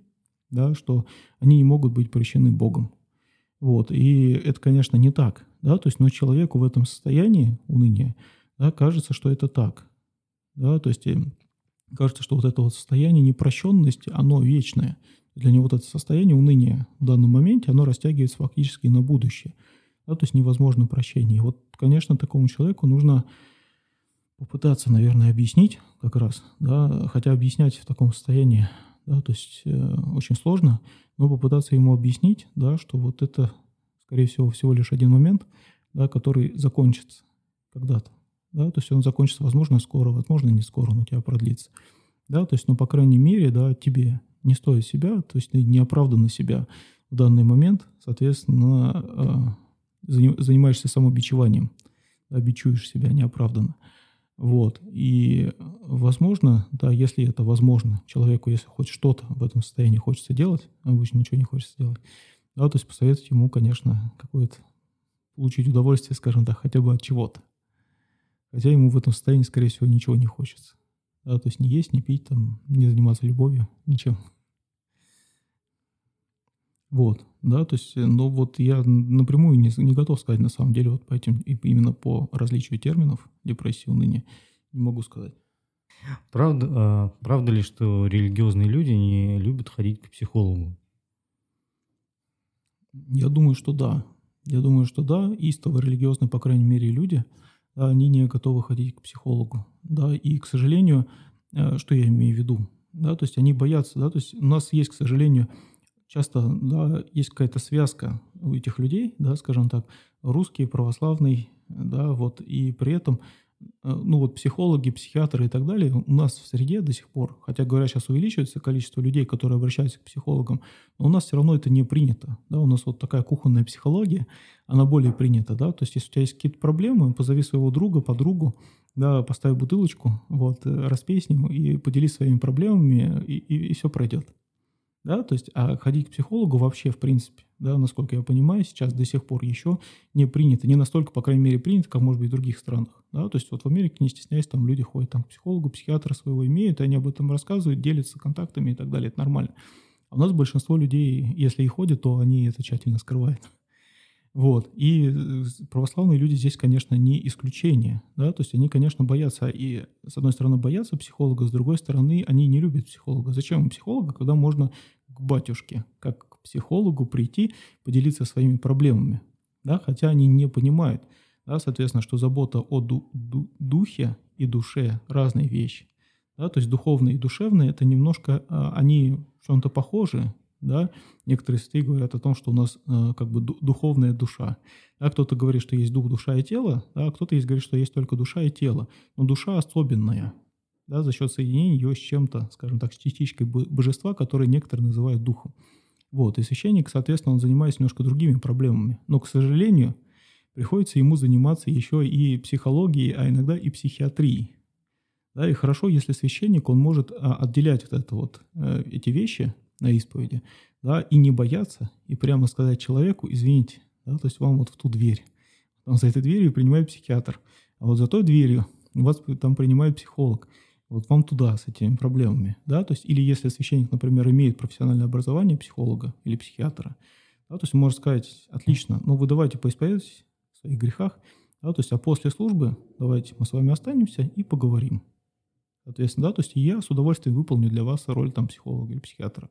да, что они не могут быть прощены Богом. Вот. И это, конечно, не так. Да? То есть, но человеку в этом состоянии уныния да, кажется, что это так. Да? То есть кажется, что вот это вот состояние непрощенности, оно вечное. Для него вот это состояние уныния в данном моменте, оно растягивается фактически на будущее. Да? То есть невозможно прощение. Вот, конечно, такому человеку нужно попытаться, наверное, объяснить как раз, да, хотя объяснять в таком состоянии, да, то есть э, очень сложно, но попытаться ему объяснить, да, что вот это, скорее всего, всего лишь один момент, да, который закончится когда-то, да, то есть он закончится, возможно, скоро, возможно, не скоро, но у тебя продлится, да, то есть, ну, по крайней мере, да, тебе не стоит себя, то есть ты не оправдан себя в данный момент, соответственно, э, занимаешься самобичеванием, да, себя неоправданно. Вот. И, возможно, да, если это возможно, человеку, если хоть что-то в этом состоянии хочется делать, обычно ничего не хочется делать, да, то есть посоветовать ему, конечно, какое-то получить удовольствие, скажем так, хотя бы от чего-то. Хотя ему в этом состоянии, скорее всего, ничего не хочется. Да, то есть не есть, не пить, там, не заниматься любовью, ничем. Вот, да, то есть, ну вот я напрямую не, не готов сказать на самом деле вот по этим, именно по различию терминов депрессии, уныния, не могу сказать. Правда, а, правда ли, что религиозные люди не любят ходить к психологу? Я думаю, что да. Я думаю, что да, истово религиозные, по крайней мере, люди, они не готовы ходить к психологу. Да, и, к сожалению, э, что я имею в виду? да, то есть они боятся, да, то есть у нас есть, к сожалению, часто, да, есть какая-то связка у этих людей, да, скажем так, русский, православный, да, вот, и при этом Э, ну вот психологи, психиатры и так далее у нас в среде до сих пор, хотя говорят, сейчас увеличивается количество людей, которые обращаются к психологам, но у нас все равно это не принято. Да? У нас вот такая кухонная психология, она более принята. Да? То есть если у тебя есть какие-то проблемы, позови своего друга, подругу, да, поставь бутылочку, вот, э, распей с ним и поделись своими проблемами, и, и, и все пройдет. Да, то есть, а ходить к психологу вообще, в принципе, да, насколько я понимаю, сейчас до сих пор еще не принято, не настолько, по крайней мере, принято, как, может быть, в других странах, да, то есть вот в Америке, не стесняясь, там люди ходят там, к психологу, психиатра своего имеют, они об этом рассказывают, делятся контактами и так далее, это нормально. А у нас большинство людей, если и ходят, то они это тщательно скрывают. Вот. И э, православные люди здесь, конечно, не исключение. Да? То есть они, конечно, боятся. И с одной стороны боятся психолога, с другой стороны они не любят психолога. Зачем им психолога, когда можно к батюшке, как к психологу прийти, поделиться своими проблемами? Да? Хотя они не понимают, да, соответственно, что забота о ду- ду- духе и душе – разные вещи. Да? То есть духовные и душевные – это немножко, а, они в чем-то похожи, да? Некоторые святые говорят о том, что у нас э, как бы духовная душа. Да? Кто-то говорит, что есть дух, душа и тело, да? а кто-то есть говорит, что есть только душа и тело. Но душа особенная, да, за счет соединения ее с чем-то, скажем так, с частичкой божества, которое некоторые называют духом. Вот, и священник, соответственно, он занимается немножко другими проблемами. Но, к сожалению, приходится ему заниматься еще и психологией, а иногда и психиатрией. Да, и хорошо, если священник, он может а, отделять вот это вот, э, эти вещи, на исповеди, да, и не бояться, и прямо сказать человеку, извините, да, то есть вам вот в ту дверь. Там за этой дверью принимает психиатр, а вот за той дверью вас там принимает психолог. Вот вам туда с этими проблемами, да, то есть, или если священник, например, имеет профессиональное образование психолога или психиатра, да, то есть может сказать, отлично, ну вы давайте поисповедуйтесь в своих грехах, да, то есть, а после службы давайте мы с вами останемся и поговорим. Соответственно, да, то есть я с удовольствием выполню для вас роль там психолога или психиатра.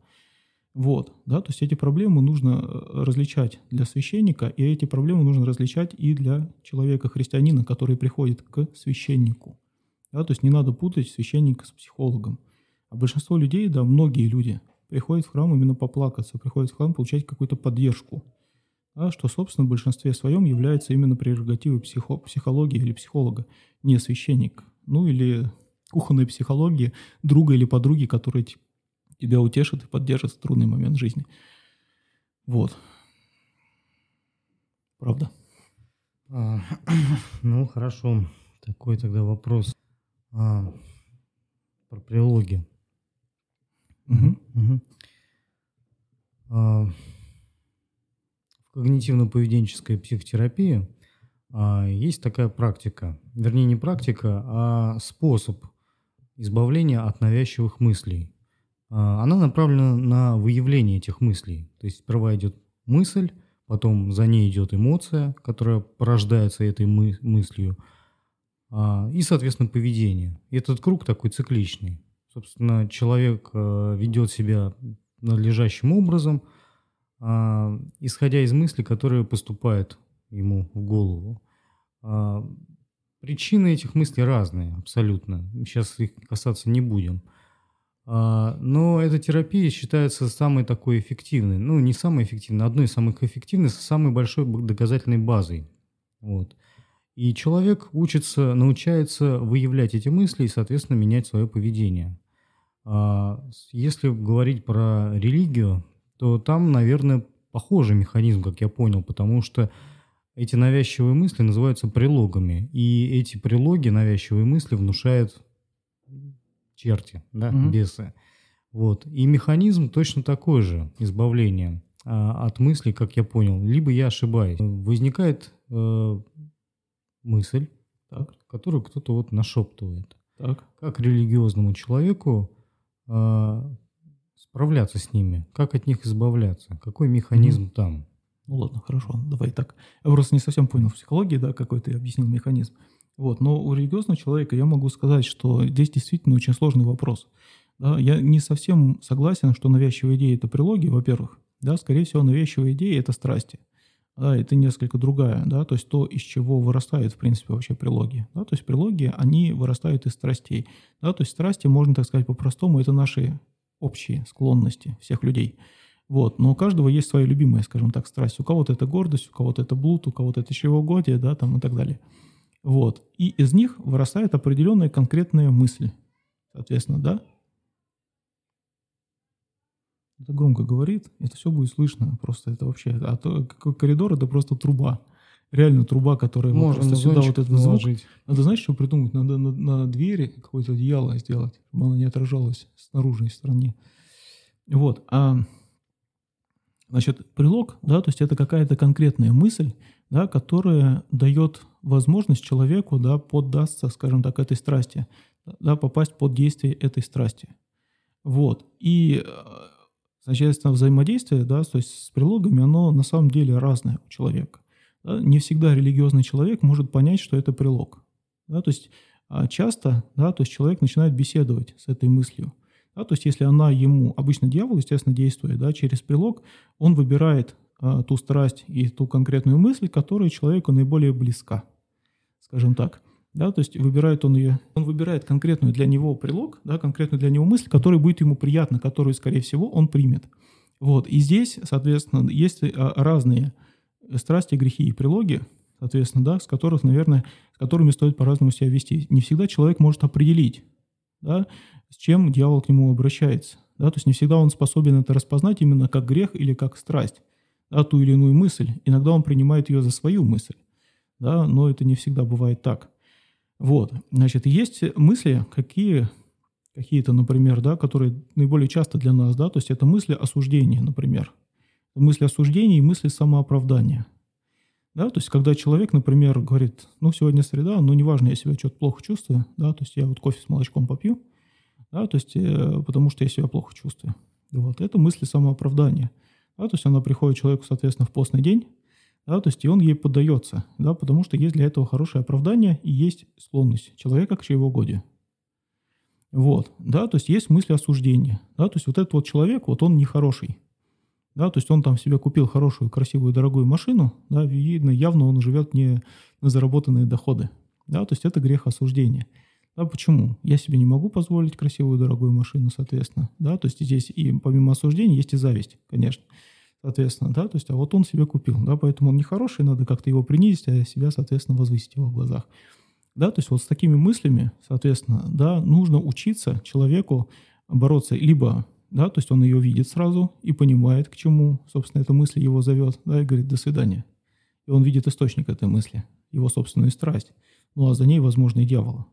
Вот, да, то есть эти проблемы нужно э, различать для священника, и эти проблемы нужно различать и для человека-христианина, который приходит к священнику. Да, то есть не надо путать священника с психологом. А большинство людей, да, многие люди приходят в храм именно поплакаться, приходят в храм получать какую-то поддержку, да, что, собственно, в большинстве своем является именно прерогативой психо- психологии или психолога, не священник. Ну или кухонной психологии друга или подруги, которые тебя утешат и поддержат в трудный момент жизни. Вот. Правда. А, ну, хорошо. Такой тогда вопрос а, про прилоги. Угу. Угу. А, в когнитивно-поведенческой психотерапии а, есть такая практика, вернее не практика, а способ избавления от навязчивых мыслей. А, она направлена на выявление этих мыслей. То есть сперва идет мысль, потом за ней идет эмоция, которая порождается этой мы мыслью, а, и, соответственно, поведение. И этот круг такой цикличный. Собственно, человек а, ведет себя надлежащим образом, исходя из мыслей, которые поступают ему в голову. Причины этих мыслей разные, абсолютно. Сейчас их касаться не будем. А, но эта терапия считается самой такой эффективной. Ну, не самой эффективной, одной из самых эффективных, с самой большой доказательной базой. Вот. И человек учится, научается выявлять эти мысли и, соответственно, менять свое поведение. А, если говорить про религию, то там, наверное, похожий механизм, как я понял, потому что эти навязчивые мысли называются прилогами. И эти прилоги, навязчивые мысли, внушают черти, да, угу. бесы. Вот. И механизм точно такой же, избавление а, от мыслей, как я понял. Либо я ошибаюсь. Возникает э, мысль, так. которую кто-то вот нашептывает. Так. Как религиозному человеку э, справляться с ними? Как от них избавляться? Какой механизм угу. там? Ну ладно, хорошо, давай так. Я просто не совсем понял в психологии, да, какой ты объяснил механизм. Вот, но у религиозного человека я могу сказать, что здесь действительно очень сложный вопрос. Да, я не совсем согласен, что навязчивая идея – это прилоги, во-первых. Да, скорее всего, навязчивая идея – это страсти. да, это несколько другая, да, то есть то, из чего вырастают, в принципе, вообще прилоги. Да, то есть прилоги, они вырастают из страстей. Да, то есть страсти, можно так сказать по-простому, это наши общие склонности всех людей. Вот. Но у каждого есть своя любимая, скажем так, страсть. У кого-то это гордость, у кого-то это блуд, у кого-то это чревоугодие, да, там и так далее. Вот. И из них вырастает определенная конкретная мысль. Соответственно, да, это громко говорит, это все будет слышно. Просто это вообще... А то какой коридор, это просто труба. Реально труба, которая Можно просто сюда вот этот звук. наложить. Надо, знаешь, что придумать? Надо на, на двери какое-то одеяло сделать, чтобы оно не отражалось с наружной стороны. Вот. А, значит, прилог, да, то есть это какая-то конкретная мысль, да, которая дает возможность человеку, да, поддаться, скажем так, этой страсти, да, попасть под действие этой страсти. Вот. И э, Соответственно, взаимодействие да, то есть с прилогами, оно на самом деле разное у человека. Да? Не всегда религиозный человек может понять, что это прилог. Да? То есть а, часто да, то есть человек начинает беседовать с этой мыслью. Да? То есть если она ему, обычно дьявол, естественно, действует да, через прилог, он выбирает а, ту страсть и ту конкретную мысль, которая человеку наиболее близка, скажем так да, то есть выбирает он ее, он выбирает конкретную для него прилог, да, конкретную для него мысль, которая будет ему приятна, которую, скорее всего, он примет. Вот, и здесь, соответственно, есть а, разные страсти, грехи и прилоги, соответственно, да, с которых, наверное, с которыми стоит по-разному себя вести. Не всегда человек может определить, да, с чем дьявол к нему обращается, да, то есть не всегда он способен это распознать именно как грех или как страсть, да, ту или иную мысль. Иногда он принимает ее за свою мысль, да, но это не всегда бывает так. Вот, значит, есть мысли, какие, какие-то, например, да, которые наиболее часто для нас, да, то есть это мысли осуждения, например. Мысли осуждения и мысли самооправдания. Да, то есть когда человек, например, говорит, ну, сегодня среда, ну, неважно, я себя что-то плохо чувствую, да, то есть я вот кофе с молочком попью, да, то есть э, потому что я себя плохо чувствую. Вот, это мысли самооправдания. Да, то есть она приходит человеку, соответственно, в постный день, да, то есть и он ей поддается, да, потому что есть для этого хорошее оправдание и есть склонность человека к чревоугодию. Вот, да, то есть есть мысли осуждения, да, то есть вот этот вот человек, вот он нехороший, да, то есть он там себе купил хорошую, красивую, дорогую машину, да, видно, явно он живет не на заработанные доходы, да, то есть это грех осуждения. Да, почему? Я себе не могу позволить красивую, дорогую машину, соответственно, да, то есть здесь и помимо осуждения есть и зависть, конечно соответственно, да, то есть, а вот он себе купил, да, поэтому он нехороший, надо как-то его принизить, а себя, соответственно, возвысить в его глазах. Да, то есть вот с такими мыслями, соответственно, да, нужно учиться человеку бороться либо, да, то есть он ее видит сразу и понимает, к чему, собственно, эта мысль его зовет, да, и говорит «до свидания». И он видит источник этой мысли, его собственную страсть, ну а за ней, возможно, и дьявола.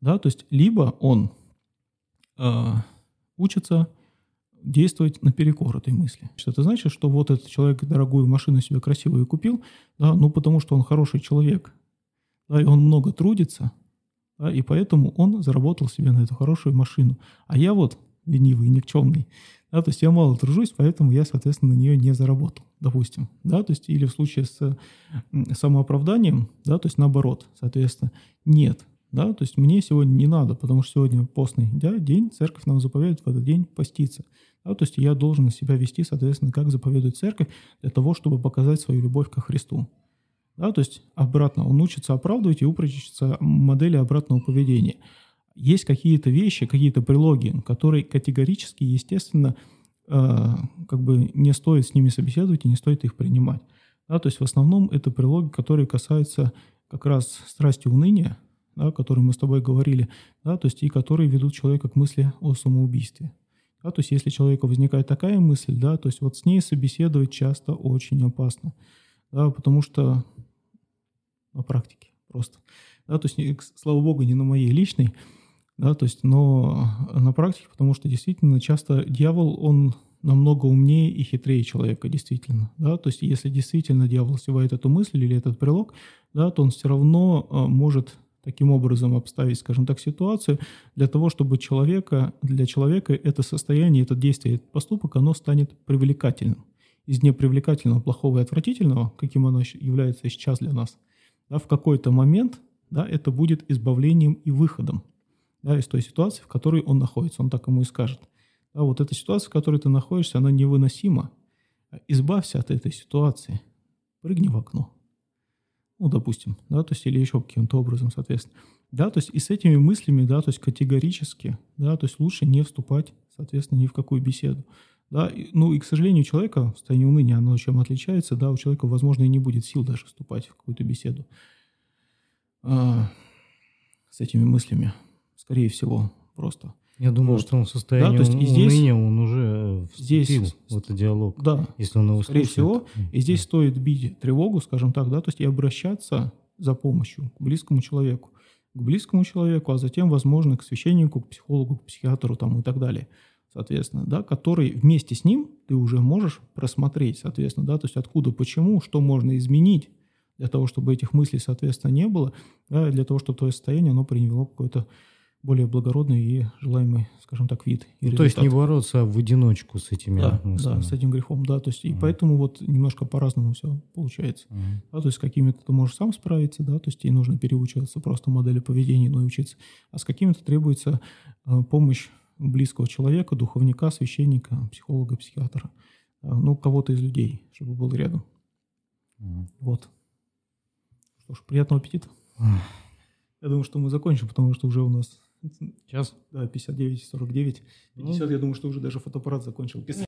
Да, то есть либо он э, учится действовать наперекор этой мысли. Это значит, что вот этот человек дорогую машину себе красивую купил, да, ну потому что он хороший человек, да, и он много трудится, да, и поэтому он заработал себе на эту хорошую машину. А я вот ленивый, никчемный, да, то есть я мало тружусь, поэтому я, соответственно, на нее не заработал, допустим, да, то есть или в случае с самооправданием, да, то есть наоборот, соответственно, нет, да, то есть мне сегодня не надо, потому что сегодня постный да, день, церковь нам заповедует в этот день поститься. Да, то есть я должен себя вести, соответственно, как заповедует церковь, для того, чтобы показать свою любовь ко Христу. Да, то есть обратно, он учится оправдывать и упрачивается модели обратного поведения. Есть какие-то вещи, какие-то прилоги, которые категорически, естественно, э, как бы не стоит с ними собеседовать и не стоит их принимать. Да, то есть в основном это прилоги, которые касаются как раз страсти уныния, да, о которой мы с тобой говорили, да, то есть и которые ведут человека к мысли о самоубийстве. Да, то есть если у человека возникает такая мысль, да, то есть вот с ней собеседовать часто очень опасно, да, потому что на практике просто. Да, то есть, слава богу, не на моей личной, да, то есть, но на практике, потому что действительно часто дьявол, он намного умнее и хитрее человека, действительно. Да? То есть, если действительно дьявол севает эту мысль или этот прилог, да, то он все равно а, может таким образом обставить, скажем так, ситуацию, для того, чтобы человека, для человека это состояние, это действие, этот поступок, оно станет привлекательным. Из непривлекательного, плохого и отвратительного, каким оно является сейчас для нас, да, в какой-то момент да, это будет избавлением и выходом да, из той ситуации, в которой он находится. Он так ему и скажет. Да, вот эта ситуация, в которой ты находишься, она невыносима. Избавься от этой ситуации. прыгни в окно. Ну, допустим, да, то есть или еще каким-то образом, соответственно. Да, то есть и с этими мыслями, да, то есть категорически, да, то есть лучше не вступать, соответственно, ни в какую беседу. Да, и, ну и, к сожалению, у человека состояние уныния, оно чем отличается, да, у человека, возможно, и не будет сил даже вступать в какую-то беседу а, с этими мыслями, скорее всего, просто. Я думаю, Вот. что он в состоянии Да, то есть и здесь- уныния, он уже здесь- вступил в этот диалог. Да, Если он его скорее слушает. всего. И здесь стоит бить тревогу, скажем так, да, то есть и обращаться за помощью к близкому человеку. К близкому человеку, а затем, возможно, к священнику, к психологу, к психиатру там, и так далее. Соответственно, да, который вместе с ним ты уже можешь просмотреть, соответственно, да, то есть откуда, почему, что можно изменить для того, чтобы этих мыслей, соответственно, не было, да, для того, чтобы твое состояние, оно приняло какой-то более благородный и желаемый, скажем так, вид. и Ну, то есть не бороться в одиночку с этими Да, мыслями. да, с этим грехом, да, то есть и Мгм. поэтому вот немножко по-разному все получается. Мгм. Да, то есть с какими-то ты можешь сам справиться, да, то есть тебе нужно переучиваться просто модели поведения, но и учиться. А с какими-то требуется э, помощь близкого человека, духовника, священника, психолога, психиатра, э, ну, кого-то из людей, чтобы был рядом. Мгм. Вот. Что ж, приятного аппетита. Ах. Я думаю, что мы закончим, потому что уже у нас Час? да, 59-49. Ну. 50, я думаю, что уже даже фотоаппарат закончил писать.